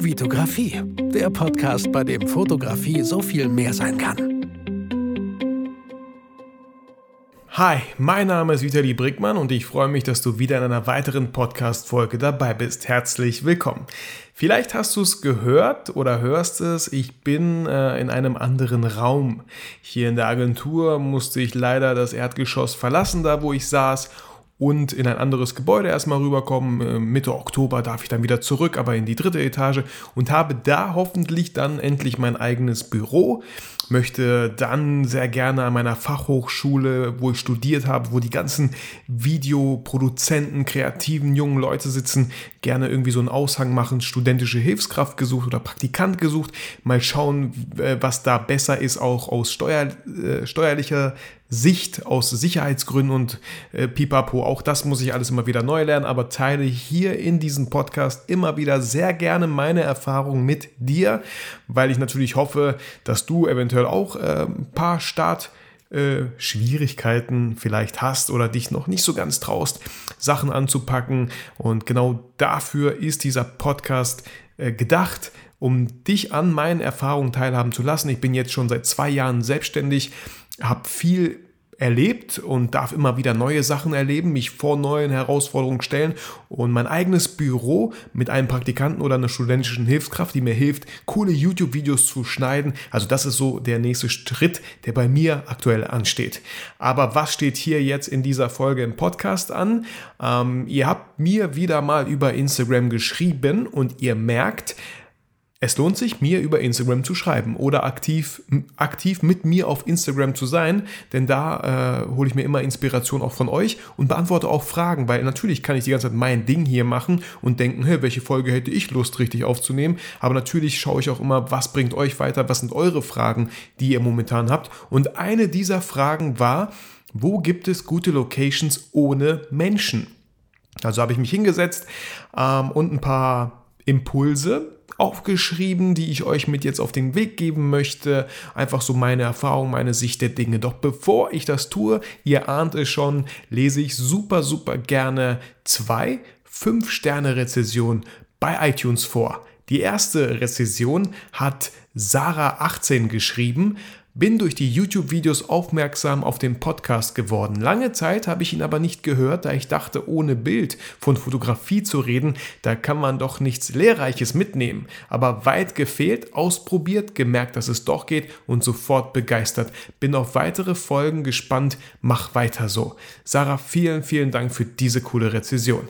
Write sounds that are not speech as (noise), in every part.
Vitografie, der Podcast, bei dem Fotografie so viel mehr sein kann. Hi, mein Name ist Vitali Brickmann und ich freue mich, dass du wieder in einer weiteren Podcast-Folge dabei bist. Herzlich willkommen. Vielleicht hast du es gehört oder hörst es, ich bin äh, in einem anderen Raum. Hier in der Agentur musste ich leider das Erdgeschoss verlassen, da wo ich saß und in ein anderes Gebäude erstmal rüberkommen. Äh, Mitte Oktober darf ich dann wieder zurück, aber in die dritte Etage und habe da hoffentlich dann endlich mein eigenes Büro. Möchte dann sehr gerne an meiner Fachhochschule, wo ich studiert habe, wo die ganzen Videoproduzenten, kreativen jungen Leute sitzen, gerne irgendwie so einen Aushang machen, studentische Hilfskraft gesucht oder Praktikant gesucht. Mal schauen, äh, was da besser ist, auch aus steuer, äh, steuerlicher Sicht, aus Sicherheitsgründen und äh, pipapo. Auch das muss ich alles immer wieder neu lernen, aber teile hier in diesem Podcast immer wieder sehr gerne meine Erfahrungen mit dir, weil ich natürlich hoffe, dass du eventuell auch äh, ein paar Start- äh, Schwierigkeiten vielleicht hast oder dich noch nicht so ganz traust, Sachen anzupacken. Und genau dafür ist dieser Podcast äh, gedacht, um dich an meinen Erfahrungen teilhaben zu lassen. Ich bin jetzt schon seit zwei Jahren selbstständig, habe viel erlebt und darf immer wieder neue Sachen erleben, mich vor neuen Herausforderungen stellen und mein eigenes Büro mit einem Praktikanten oder einer studentischen Hilfskraft, die mir hilft, coole YouTube-Videos zu schneiden. Also das ist so der nächste Schritt, der bei mir aktuell ansteht. Aber was steht hier jetzt in dieser Folge im Podcast an? Ähm, ihr habt mir wieder mal über Instagram geschrieben und ihr merkt, es lohnt sich, mir über Instagram zu schreiben oder aktiv, aktiv mit mir auf Instagram zu sein, denn da äh, hole ich mir immer Inspiration auch von euch und beantworte auch Fragen, weil natürlich kann ich die ganze Zeit mein Ding hier machen und denken, hey, welche Folge hätte ich Lust richtig aufzunehmen, aber natürlich schaue ich auch immer, was bringt euch weiter, was sind eure Fragen, die ihr momentan habt und eine dieser Fragen war, wo gibt es gute Locations ohne Menschen? Also habe ich mich hingesetzt ähm, und ein paar Impulse aufgeschrieben, die ich euch mit jetzt auf den Weg geben möchte. Einfach so meine Erfahrung, meine Sicht der Dinge. Doch bevor ich das tue, ihr ahnt es schon, lese ich super, super gerne zwei 5-Sterne-Rezessionen bei iTunes vor. Die erste Rezession hat Sarah18 geschrieben bin durch die YouTube-Videos aufmerksam auf den Podcast geworden. Lange Zeit habe ich ihn aber nicht gehört, da ich dachte, ohne Bild von Fotografie zu reden, da kann man doch nichts Lehrreiches mitnehmen. Aber weit gefehlt, ausprobiert, gemerkt, dass es doch geht und sofort begeistert. Bin auf weitere Folgen gespannt, mach weiter so. Sarah, vielen, vielen Dank für diese coole Rezession.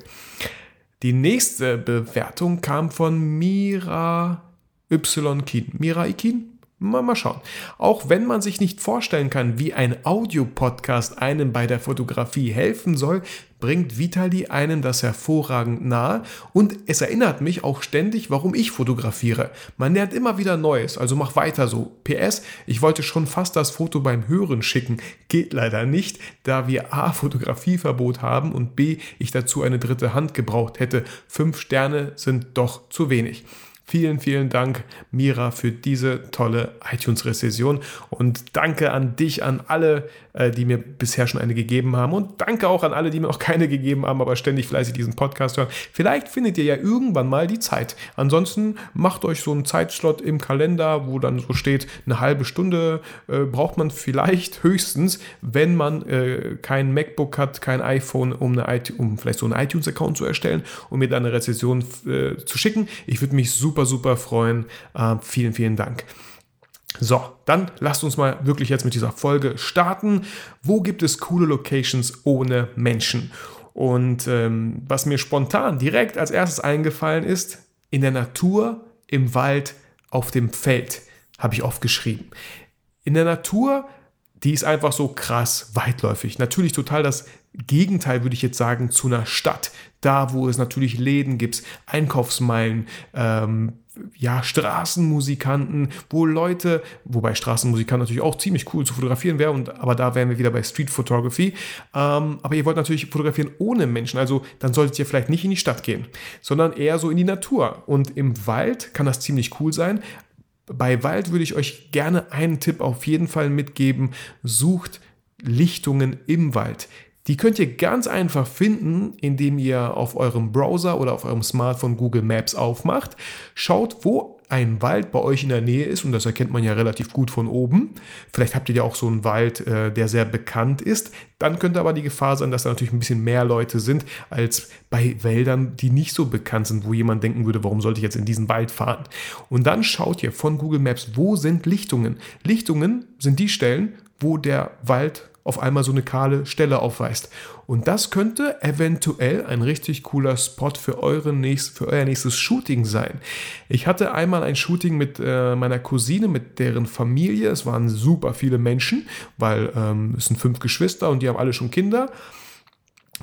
Die nächste Bewertung kam von Mira Y. Kien. Mira Ikin? Mal, mal schauen. Auch wenn man sich nicht vorstellen kann, wie ein Audiopodcast einem bei der Fotografie helfen soll, bringt Vitali einem das hervorragend nahe und es erinnert mich auch ständig, warum ich fotografiere. Man lernt immer wieder Neues, also mach weiter so. PS, ich wollte schon fast das Foto beim Hören schicken, geht leider nicht, da wir A. Fotografieverbot haben und B. ich dazu eine dritte Hand gebraucht hätte. Fünf Sterne sind doch zu wenig. Vielen, vielen Dank, Mira, für diese tolle iTunes-Rezession und danke an dich, an alle, äh, die mir bisher schon eine gegeben haben und danke auch an alle, die mir noch keine gegeben haben, aber ständig fleißig diesen Podcast hören. Vielleicht findet ihr ja irgendwann mal die Zeit. Ansonsten macht euch so einen Zeitslot im Kalender, wo dann so steht, eine halbe Stunde äh, braucht man vielleicht (laughs) höchstens, wenn man äh, kein MacBook hat, kein iPhone, um, eine, um vielleicht so einen iTunes-Account zu erstellen und mir dann eine Rezession äh, zu schicken. Ich würde mich super super, super freuen. Äh, vielen, vielen Dank. So, dann lasst uns mal wirklich jetzt mit dieser Folge starten. Wo gibt es coole Locations ohne Menschen? Und ähm, was mir spontan direkt als erstes eingefallen ist, in der Natur, im Wald, auf dem Feld, habe ich oft geschrieben. In der Natur, die ist einfach so krass weitläufig. Natürlich total das Gegenteil, würde ich jetzt sagen, zu einer Stadt. Da, wo es natürlich Läden gibt, Einkaufsmeilen, ähm, ja, Straßenmusikanten, wo Leute, wobei Straßenmusikanten natürlich auch ziemlich cool zu fotografieren wäre, aber da wären wir wieder bei Street Photography. Ähm, aber ihr wollt natürlich fotografieren ohne Menschen, also dann solltet ihr vielleicht nicht in die Stadt gehen, sondern eher so in die Natur. Und im Wald kann das ziemlich cool sein. Bei Wald würde ich euch gerne einen Tipp auf jeden Fall mitgeben. Sucht Lichtungen im Wald Die könnt ihr ganz einfach finden, indem ihr auf eurem Browser oder auf eurem Smartphone Google Maps aufmacht. Schaut, wo ein Wald bei euch in der Nähe ist, und das erkennt man ja relativ gut von oben, vielleicht habt ihr ja auch so einen Wald, äh, der sehr bekannt ist, dann könnte aber die Gefahr sein, dass da natürlich ein bisschen mehr Leute sind als bei Wäldern, die nicht so bekannt sind, wo jemand denken würde, warum sollte ich jetzt in diesen Wald fahren? Und dann schaut ihr von Google Maps, wo sind Lichtungen? Lichtungen sind die Stellen, wo der Wald auf einmal so eine kahle Stelle aufweist. Und das könnte eventuell ein richtig cooler Spot für, eure nächst, für euer nächstes Shooting sein. Ich hatte einmal ein Shooting mit äh, meiner Cousine, mit deren Familie. Es waren super viele Menschen, weil ähm, es sind fünf Geschwister und die haben alle schon Kinder.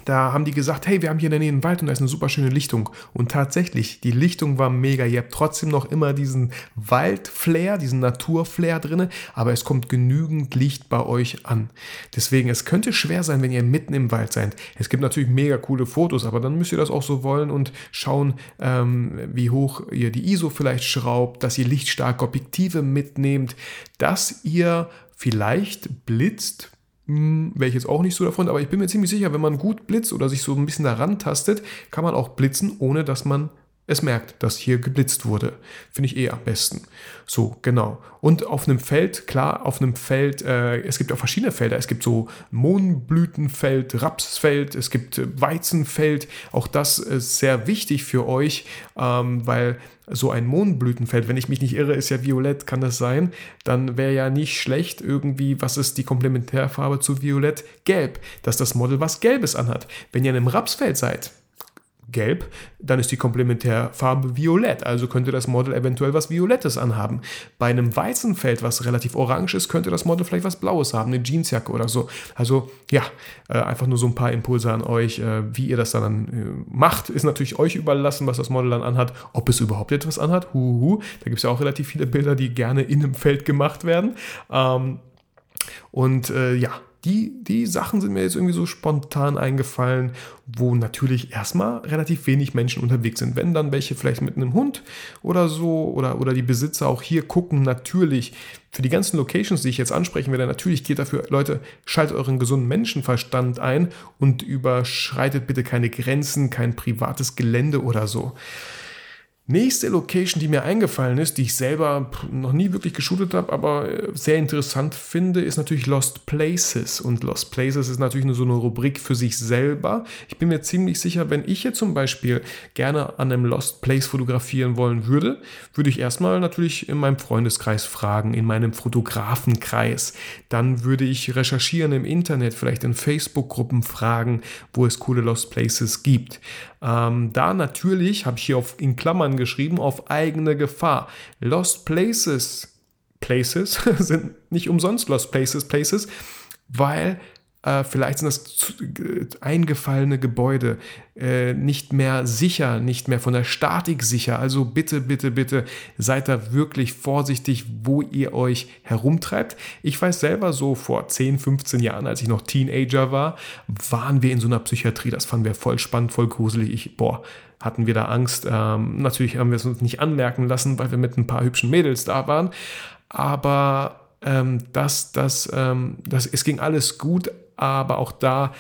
Da haben die gesagt, hey, wir haben hier in der Nähe einen Wald und da ist eine super schöne Lichtung. Und tatsächlich, die Lichtung war mega. Ihr habt trotzdem noch immer diesen Waldflair, diesen Naturflair drin, aber es kommt genügend Licht bei euch an. Deswegen, es könnte schwer sein, wenn ihr mitten im Wald seid. Es gibt natürlich mega coole Fotos, aber dann müsst ihr das auch so wollen und schauen, ähm, wie hoch ihr die ISO vielleicht schraubt, dass ihr lichtstarke Objektive mitnehmt, dass ihr vielleicht blitzt, wäre ich jetzt auch nicht so davon, aber ich bin mir ziemlich sicher, wenn man gut blitzt oder sich so ein bisschen daran tastet, kann man auch blitzen, ohne dass man es merkt, dass hier geblitzt wurde. Finde ich eh am besten. So, genau. Und auf einem Feld, klar, auf einem Feld, äh, es gibt auch verschiedene Felder. Es gibt so Mohnblütenfeld, Rapsfeld, es gibt äh, Weizenfeld. Auch das ist sehr wichtig für euch, ähm, weil so ein Mohnblütenfeld, wenn ich mich nicht irre, ist ja violett, kann das sein? Dann wäre ja nicht schlecht irgendwie, was ist die Komplementärfarbe zu violett? Gelb, dass das Model was Gelbes anhat. Wenn ihr in einem Rapsfeld seid, gelb, dann ist die Komplementärfarbe violett, also könnte das Model eventuell was Violettes anhaben. Bei einem Weizenfeld, was relativ orange ist, könnte das Model vielleicht was Blaues haben, eine Jeansjacke oder so. Also ja, äh, einfach nur so ein paar Impulse an euch, äh, wie ihr das dann äh, macht, ist natürlich euch überlassen, was das Model dann anhat, ob es überhaupt etwas anhat. Huhu. Da gibt es ja auch relativ viele Bilder, die gerne in einem Feld gemacht werden. Ähm, und ja, die, die Sachen sind mir jetzt irgendwie so spontan eingefallen, wo natürlich erstmal relativ wenig Menschen unterwegs sind. Wenn dann welche vielleicht mit einem Hund oder so oder, oder die Besitzer auch hier gucken, natürlich für die ganzen Locations, die ich jetzt ansprechen werde, natürlich geht dafür, Leute, schaltet euren gesunden Menschenverstand ein und überschreitet bitte keine Grenzen, kein privates Gelände oder so. Nächste Location, die mir eingefallen ist, die ich selber noch nie wirklich geshootet habe, aber äh, sehr interessant finde, ist natürlich Lost Places. Und Lost Places ist natürlich nur so eine Rubrik für sich selber. Ich bin mir ziemlich sicher, wenn ich jetzt zum Beispiel gerne an einem Lost Place fotografieren wollen würde, würde ich erstmal natürlich in meinem Freundeskreis fragen, in meinem Fotografenkreis. Dann würde ich recherchieren im Internet, vielleicht in Facebook-Gruppen fragen, wo es coole Lost Places gibt. Ähm, da natürlich, habe ich hier auf, in Klammern geschrieben, auf eigene Gefahr. Lost Places, Places (laughs) sind nicht umsonst Lost Places, Places, weil äh, vielleicht sind das eingefallene Gebäude äh, nicht mehr sicher, nicht mehr von der Statik sicher. Also bitte, bitte, bitte seid da wirklich vorsichtig, wo ihr euch herumtreibt. Ich weiß selber so vor 10, 15 Jahren, als ich noch Teenager war, waren wir in so einer Psychiatrie. Das fanden wir voll spannend, voll gruselig. Ich, boah, hatten wir da Angst. Ähm, natürlich haben wir es uns nicht anmerken lassen, weil wir mit ein paar hübschen Mädels da waren. Aber ähm, das, das, ähm, das, es ging alles gut, aber auch da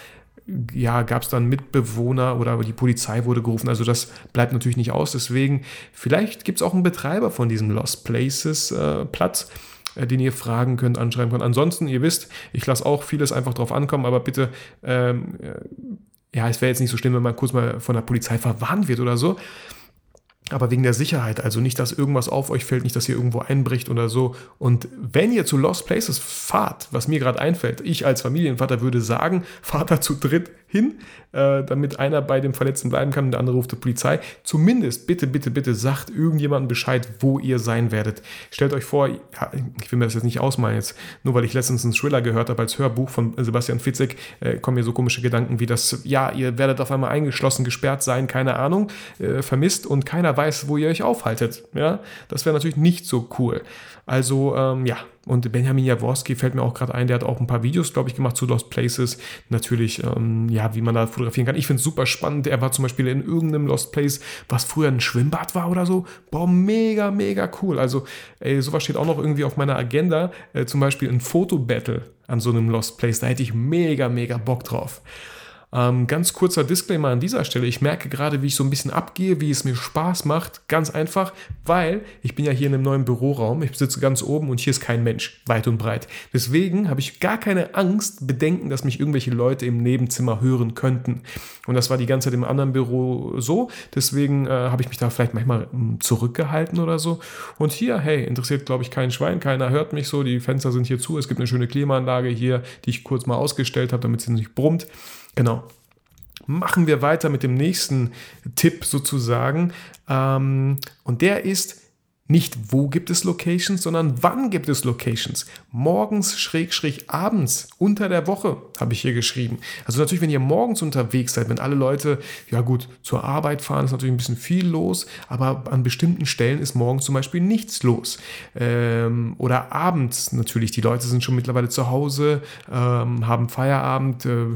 ja, gab es dann Mitbewohner oder die Polizei wurde gerufen. Also das bleibt natürlich nicht aus. Deswegen, vielleicht gibt es auch einen Betreiber von diesem Lost Places äh, Platz, äh, den ihr fragen könnt, anschreiben könnt. Ansonsten, ihr wisst, ich lasse auch vieles einfach drauf ankommen, aber bitte, ähm, äh, ja, es wäre jetzt nicht so schlimm, wenn man kurz mal von der Polizei verwarnt wird oder so aber wegen der Sicherheit, also nicht, dass irgendwas auf euch fällt, nicht, dass ihr irgendwo einbricht oder so. Und wenn ihr zu Lost Places fahrt, was mir gerade einfällt, ich als Familienvater würde sagen, (laughs) fahrt da zu dritt hin, äh, damit einer bei dem Verletzten bleiben kann und der andere ruft die Polizei. Zumindest bitte, bitte, bitte sagt irgendjemandem Bescheid, wo ihr sein werdet. Stellt euch vor, ja, ich will mir das jetzt nicht ausmalen jetzt, nur weil ich letztens einen Thriller gehört habe als Hörbuch von Sebastian Fitzek, äh, kommen mir so komische Gedanken wie das, ja, ihr werdet auf einmal eingeschlossen, gesperrt sein, keine Ahnung, äh, vermisst und keiner weiß, wo ihr euch aufhaltet. Ja, das wäre natürlich nicht so cool. Also ähm, ja, und Benjamin Jaworski fällt mir auch gerade ein, der hat auch ein paar Videos, glaube ich, gemacht zu Lost Places. Natürlich, ähm, ja, wie man da fotografieren kann. Ich finde es super spannend. Er war zum Beispiel in irgendeinem Lost Place, was früher ein Schwimmbad war oder so. Boah, mega, mega cool. Also, ey, sowas steht auch noch irgendwie auf meiner Agenda. Äh, zum Beispiel ein Fotobattle an so einem Lost Place. Da hätte ich mega, mega Bock drauf. Ähm, ganz kurzer Disclaimer an dieser Stelle. Ich merke gerade, wie ich so ein bisschen abgehe, wie es mir Spaß macht. Ganz einfach, weil ich bin ja hier in einem neuen Büroraum. Ich sitze ganz oben und hier ist kein Mensch, weit und breit. Deswegen habe ich gar keine Angst, Bedenken, dass mich irgendwelche Leute im Nebenzimmer hören könnten. Und das war die ganze Zeit im anderen Büro so. Deswegen äh, habe ich mich da vielleicht manchmal hm, zurückgehalten oder so. Und hier, hey, interessiert, glaube ich, kein Schwein. Keiner hört mich so. Die Fenster sind hier zu. Es gibt eine schöne Klimaanlage hier, die ich kurz mal ausgestellt habe, damit sie nicht brummt. Genau. Machen wir weiter mit dem nächsten Tipp sozusagen. Ähm, und der ist, nicht wo gibt es Locations, sondern wann gibt es Locations. Morgens, schräg, schräg, abends, unter der Woche, habe ich hier geschrieben. Also natürlich, wenn ihr morgens unterwegs seid, wenn alle Leute, ja gut, zur Arbeit fahren, ist natürlich ein bisschen viel los, aber an bestimmten Stellen ist morgens zum Beispiel nichts los. Ähm, oder abends natürlich, die Leute sind schon mittlerweile zu Hause, ähm, haben Feierabend, äh,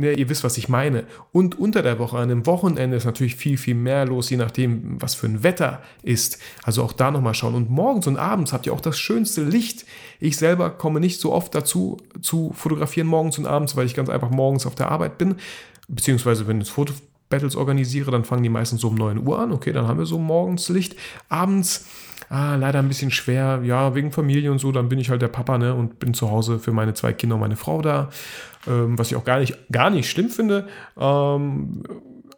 ne, ihr wisst, was ich meine. Und unter der Woche, an einem Wochenende ist natürlich viel, viel mehr los, je nachdem, was für ein Wetter ist. Also auch da nochmal schauen. Und morgens und abends habt ihr auch das schönste Licht. Ich selber komme nicht so oft dazu, zu fotografieren morgens und abends, weil ich ganz einfach morgens auf der Arbeit bin. Beziehungsweise, wenn ich Fotobattles organisiere, dann fangen die meistens so um 9 Uhr an. Okay, dann haben wir so morgens Licht. Abends ah, leider ein bisschen schwer, ja, wegen Familie und so, dann bin ich halt der Papa, ne, und bin zu Hause für meine zwei Kinder und meine Frau da, ähm, was ich auch gar nicht, gar nicht schlimm finde. Ähm,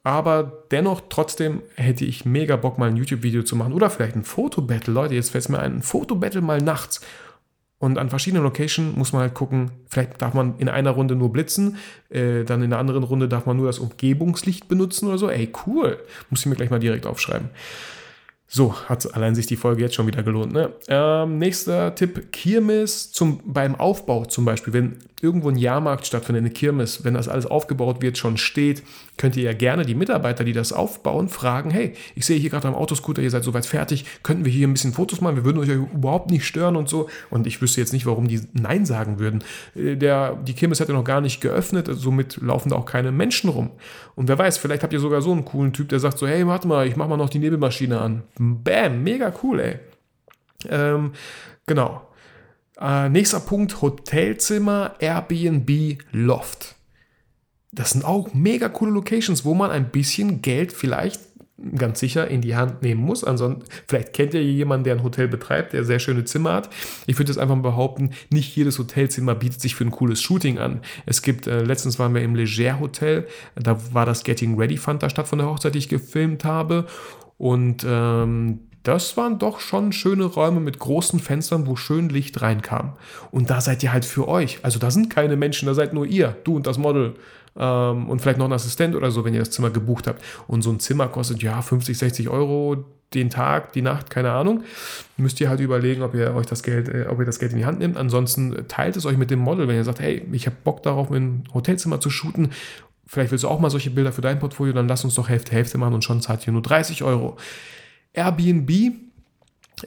aber dennoch, trotzdem hätte ich mega Bock, mal ein YouTube-Video zu machen oder vielleicht ein Fotobattle. Leute, jetzt fällt es mir ein, ein Fotobattle mal nachts. Und an verschiedenen Locations muss man halt gucken, vielleicht darf man in einer Runde nur blitzen, äh, dann in der anderen Runde darf man nur das Umgebungslicht benutzen oder so. Ey, cool. Muss ich mir gleich mal direkt aufschreiben. So, hat allein sich die Folge jetzt schon wieder gelohnt. Ne? Ähm, nächster Tipp: Kirmes zum, beim Aufbau zum Beispiel. Wenn irgendwo ein Jahrmarkt stattfindet, eine Kirmes, wenn das alles aufgebaut wird, schon steht, könnt ihr ja gerne die Mitarbeiter, die das aufbauen, fragen: Hey, ich sehe hier gerade am Autoscooter, ihr seid soweit fertig, könnten wir hier ein bisschen Fotos machen? Wir würden euch überhaupt nicht stören und so. Und ich wüsste jetzt nicht, warum die Nein sagen würden. Äh, der, die Kirmes hat ja noch gar nicht geöffnet, somit laufen da auch keine Menschen rum. Und wer weiß, vielleicht habt ihr sogar so einen coolen Typ, der sagt so: Hey, warte mal, ich mach mal noch die Nebelmaschine an Bam, mega cool, ey. Ähm, genau. Äh, nächster Punkt: Hotelzimmer, Airbnb, Loft. Das sind auch mega coole Locations, wo man ein bisschen Geld vielleicht ganz sicher in die Hand nehmen muss. Ansonsten, vielleicht kennt ihr jemanden, der ein Hotel betreibt, der sehr schöne Zimmer hat. Ich würde jetzt einfach mal behaupten, nicht jedes Hotelzimmer bietet sich für ein cooles Shooting an. Es gibt, äh, letztens waren wir im Leger Hotel, da war das Getting Ready fand da statt von der Hochzeit, die ich gefilmt habe. Und ähm, das waren doch schon schöne Räume mit großen Fenstern, wo schön Licht reinkam. Und da seid ihr halt für euch. Also da sind keine Menschen, da seid nur ihr, du und das Model. Ähm, und vielleicht noch ein Assistent oder so, wenn ihr das Zimmer gebucht habt. Und so ein Zimmer kostet ja 50, 60 Euro den Tag, die Nacht, keine Ahnung. Müsst ihr halt überlegen, ob ihr euch das Geld, äh, ob ihr das Geld in die Hand nehmt. Ansonsten teilt es euch mit dem Model, wenn ihr sagt, hey, ich habe Bock darauf, ein Hotelzimmer zu shooten Vielleicht willst du auch mal solche Bilder für dein Portfolio, dann lass uns doch Hälfte, Hälfte machen und schon zahlt ihr nur 30 Euro. Airbnb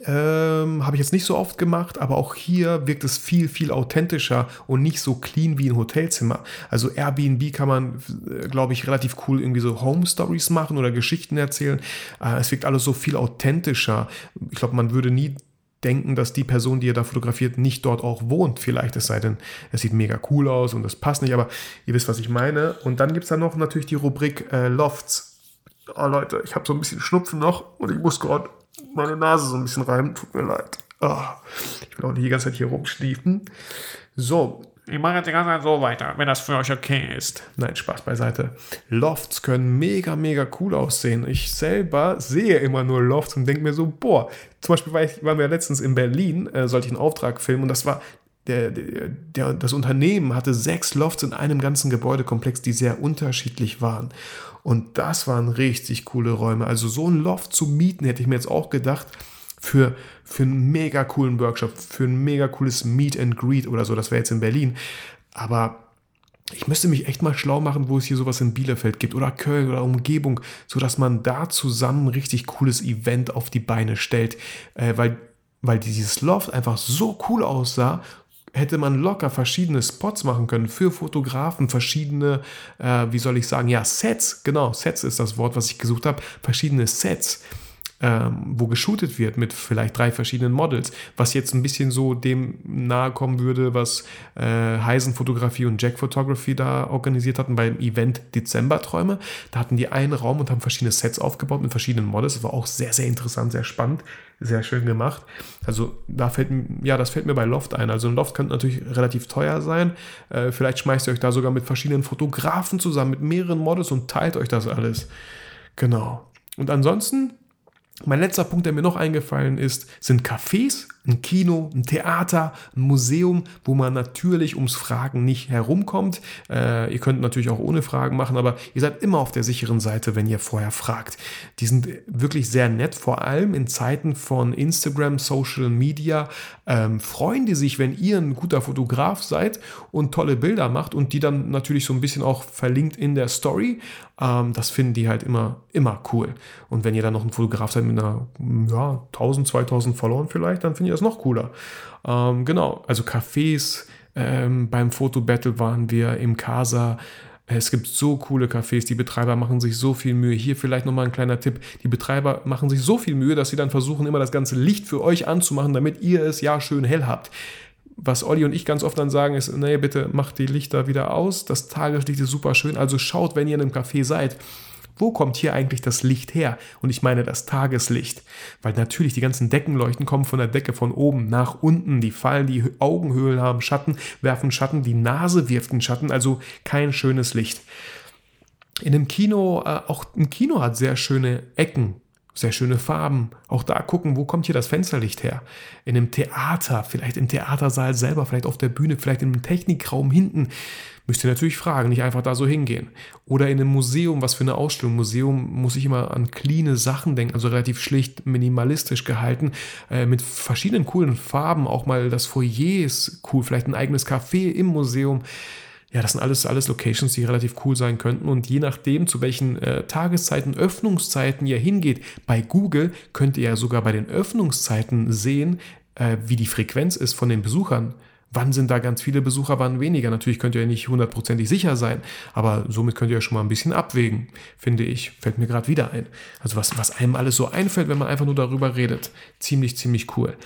ähm, habe ich jetzt nicht so oft gemacht, aber auch hier wirkt es viel, viel authentischer und nicht so clean wie ein Hotelzimmer. Also Airbnb kann man, äh, glaube ich, relativ cool irgendwie so Home Stories machen oder Geschichten erzählen. Äh, es wirkt alles so viel authentischer. Ich glaube, man würde nie denken, dass die Person, die ihr da fotografiert, nicht dort auch wohnt. Vielleicht, es sei denn, es sieht mega cool aus und das passt nicht, aber ihr wisst, was ich meine. Und dann gibt es da noch natürlich die Rubrik äh, Lofts. Oh Leute, ich habe so ein bisschen Schnupfen noch und ich muss gerade meine Nase so ein bisschen reiben. Tut mir leid. Oh, ich will auch nicht die ganze Zeit hier rumschliefen. So, ich mache jetzt die ganze Zeit so weiter, wenn das für euch okay ist. Nein, Spaß beiseite. Lofts können mega, mega cool aussehen. Ich selber sehe immer nur Lofts und denke mir so, boah, zum Beispiel waren wir letztens in Berlin, äh, sollte ich einen Auftrag filmen und das war der, der, das Unternehmen hatte sechs Lofts in einem ganzen Gebäudekomplex, die sehr unterschiedlich waren. Und das waren richtig coole Räume. Also so ein Loft zu mieten, hätte ich mir jetzt auch gedacht, für, für einen mega coolen Workshop, für ein mega cooles Meet and Greet oder so. Das wäre jetzt in Berlin. Aber ich müsste mich echt mal schlau machen, wo es hier sowas in Bielefeld gibt oder Köln oder Umgebung, sodass man da zusammen ein richtig cooles Event auf die Beine stellt, äh, weil, weil dieses Loft einfach so cool aussah hätte man locker verschiedene Spots machen können für Fotografen, verschiedene, äh, wie soll ich sagen, ja, Sets, genau, Sets ist das Wort, was ich gesucht habe, verschiedene Sets ähm, wo geshootet wird mit vielleicht drei verschiedenen Models, was jetzt ein bisschen so dem nahe kommen würde, was äh, Heisen Fotografie und Jack Photography da organisiert hatten beim Event Dezemberträume. Da hatten die einen Raum und haben verschiedene Sets aufgebaut mit verschiedenen Models. Das war auch sehr, sehr interessant, sehr spannend, sehr schön gemacht. Also da fällt ja, das fällt mir bei Loft ein. Also ein Loft könnte natürlich relativ teuer sein. Äh, vielleicht schmeißt ihr euch da sogar mit verschiedenen Fotografen zusammen, mit mehreren Models und teilt euch das alles. Genau. Und ansonsten mein letzter Punkt, der mir noch eingefallen ist, sind Cafés, ein Kino, ein Theater, ein Museum, wo man natürlich ums Fragen nicht herumkommt. Äh, ihr könnt natürlich auch ohne Fragen machen, aber ihr seid immer auf der sicheren Seite, wenn ihr vorher fragt. Die sind wirklich sehr nett, vor allem in Zeiten von Instagram, Social Media. Ähm, freuen die sich, wenn ihr ein guter Fotograf seid und tolle Bilder macht und die dann natürlich so ein bisschen auch verlinkt in der Story. Ähm, das finden die halt immer, immer cool. Und wenn ihr dann noch ein Fotograf seid mit einer, ja, 1000, 2000 Followern vielleicht, dann finde ich das noch cooler. Ähm, genau, also Cafés, ähm, beim Fotobattle waren wir im Casa. Es gibt so coole Cafés, die Betreiber machen sich so viel Mühe. Hier vielleicht nochmal ein kleiner Tipp. Die Betreiber machen sich so viel Mühe, dass sie dann versuchen, immer das ganze Licht für euch anzumachen, damit ihr es ja schön hell habt was Olli und ich ganz oft dann sagen, ist, nee, bitte macht die Lichter wieder aus. Das Tageslicht ist super schön. Also schaut, wenn ihr in einem Café seid, wo kommt hier eigentlich das Licht her? Und ich meine das Tageslicht. Weil natürlich die ganzen Deckenleuchten kommen von der Decke von oben nach unten. Die fallen, die Augenhöhlen haben Schatten, werfen Schatten, die Nase wirft einen Schatten. Also kein schönes Licht. In einem Kino, äh, auch ein Kino hat sehr schöne Ecken sehr schöne Farben. Auch da gucken, wo kommt hier das Fensterlicht her? In einem Theater, vielleicht im Theatersaal selber, vielleicht auf der Bühne, vielleicht einem Technikraum hinten. Müsst ihr natürlich fragen, nicht einfach da so hingehen. Oder in einem Museum, was für eine Ausstellung. Museum muss ich immer an cleane Sachen denken, also relativ schlicht, minimalistisch gehalten, äh, mit verschiedenen coolen Farben. Auch mal das Foyer ist cool, vielleicht ein eigenes Café im Museum ja, das sind alles, alles Locations, die relativ cool sein könnten. Und je nachdem, zu welchen äh, Tageszeiten, Öffnungszeiten ihr hingeht, bei Google könnt ihr ja sogar bei den Öffnungszeiten sehen, äh, wie die Frequenz ist von den Besuchern. Wann sind da ganz viele Besucher, wann weniger? Natürlich könnt ihr ja nicht hundertprozentig sicher sein, aber somit könnt ihr ja schon mal ein bisschen abwägen, finde ich. Fällt mir gerade wieder ein. Also was, was einem alles so einfällt, wenn man einfach nur darüber redet. Ziemlich, ziemlich cool.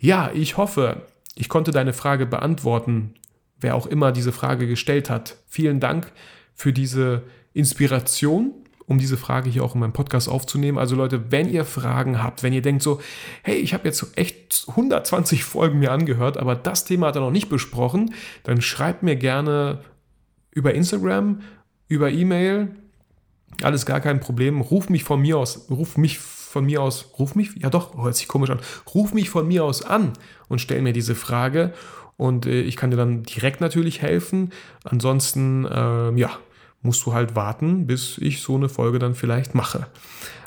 Ja, ich hoffe, ich konnte deine Frage beantworten, wer auch immer diese Frage gestellt hat. Vielen Dank für diese Inspiration, um diese Frage hier auch in meinem Podcast aufzunehmen. Also Leute, wenn ihr Fragen habt, wenn ihr denkt so, hey, ich habe jetzt echt 120 Folgen mir angehört, aber das Thema hat er noch nicht besprochen, dann schreibt mir gerne über Instagram, über E-Mail, alles gar kein Problem. Ruf mich von mir aus, ruf mich von mir aus, ruf mich, ja doch, hört sich komisch an, ruf mich von mir aus an und stell mir diese Frage und äh, ich kann dir dann direkt natürlich helfen. Ansonsten, äh, ja, musst du halt warten, bis ich so eine Folge dann vielleicht mache.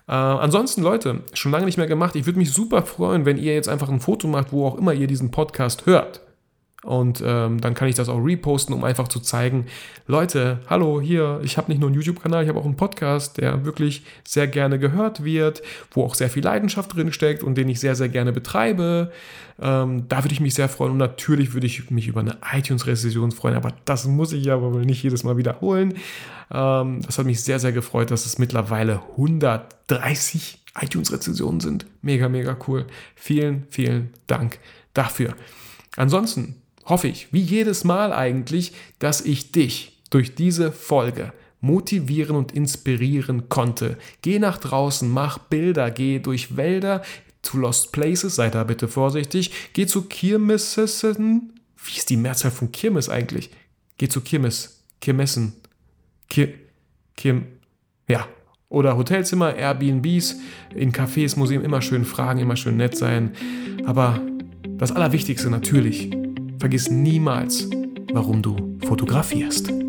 Äh, ansonsten, Leute, schon lange nicht mehr gemacht. Ich würde mich super freuen, wenn ihr jetzt einfach ein Foto macht, wo auch immer ihr diesen Podcast hört. Und ähm, dann kann ich das auch reposten, um einfach zu zeigen, Leute, hallo, hier, ich habe nicht nur einen YouTube-Kanal, ich habe auch einen Podcast, der wirklich sehr gerne gehört wird, wo auch sehr viel Leidenschaft drin steckt und den ich sehr, sehr gerne betreibe. Ähm, da würde ich mich sehr freuen und natürlich würde ich mich über eine iTunes-Rezension freuen, aber das muss ich ja wohl nicht jedes Mal wiederholen. Ähm, das hat mich sehr, sehr gefreut, dass es mittlerweile 130 iTunes-Rezensionen sind. Mega, mega cool. Vielen, vielen Dank dafür. Ansonsten hoffe ich, wie jedes Mal eigentlich, dass ich dich durch diese Folge motivieren und inspirieren konnte. Geh nach draußen, mach Bilder, geh durch Wälder zu Lost Places, sei da bitte vorsichtig. Geh zu Kirmessen. Wie ist die Mehrzahl von Kirmes eigentlich? Geh zu Kirmes, Kirmessen, Kir, Kirm, ja. Oder Hotelzimmer, Airbnbs, in Cafés, Museen immer schön fragen, immer schön nett sein. Aber das Allerwichtigste natürlich, vergiss niemals, warum du fotografierst.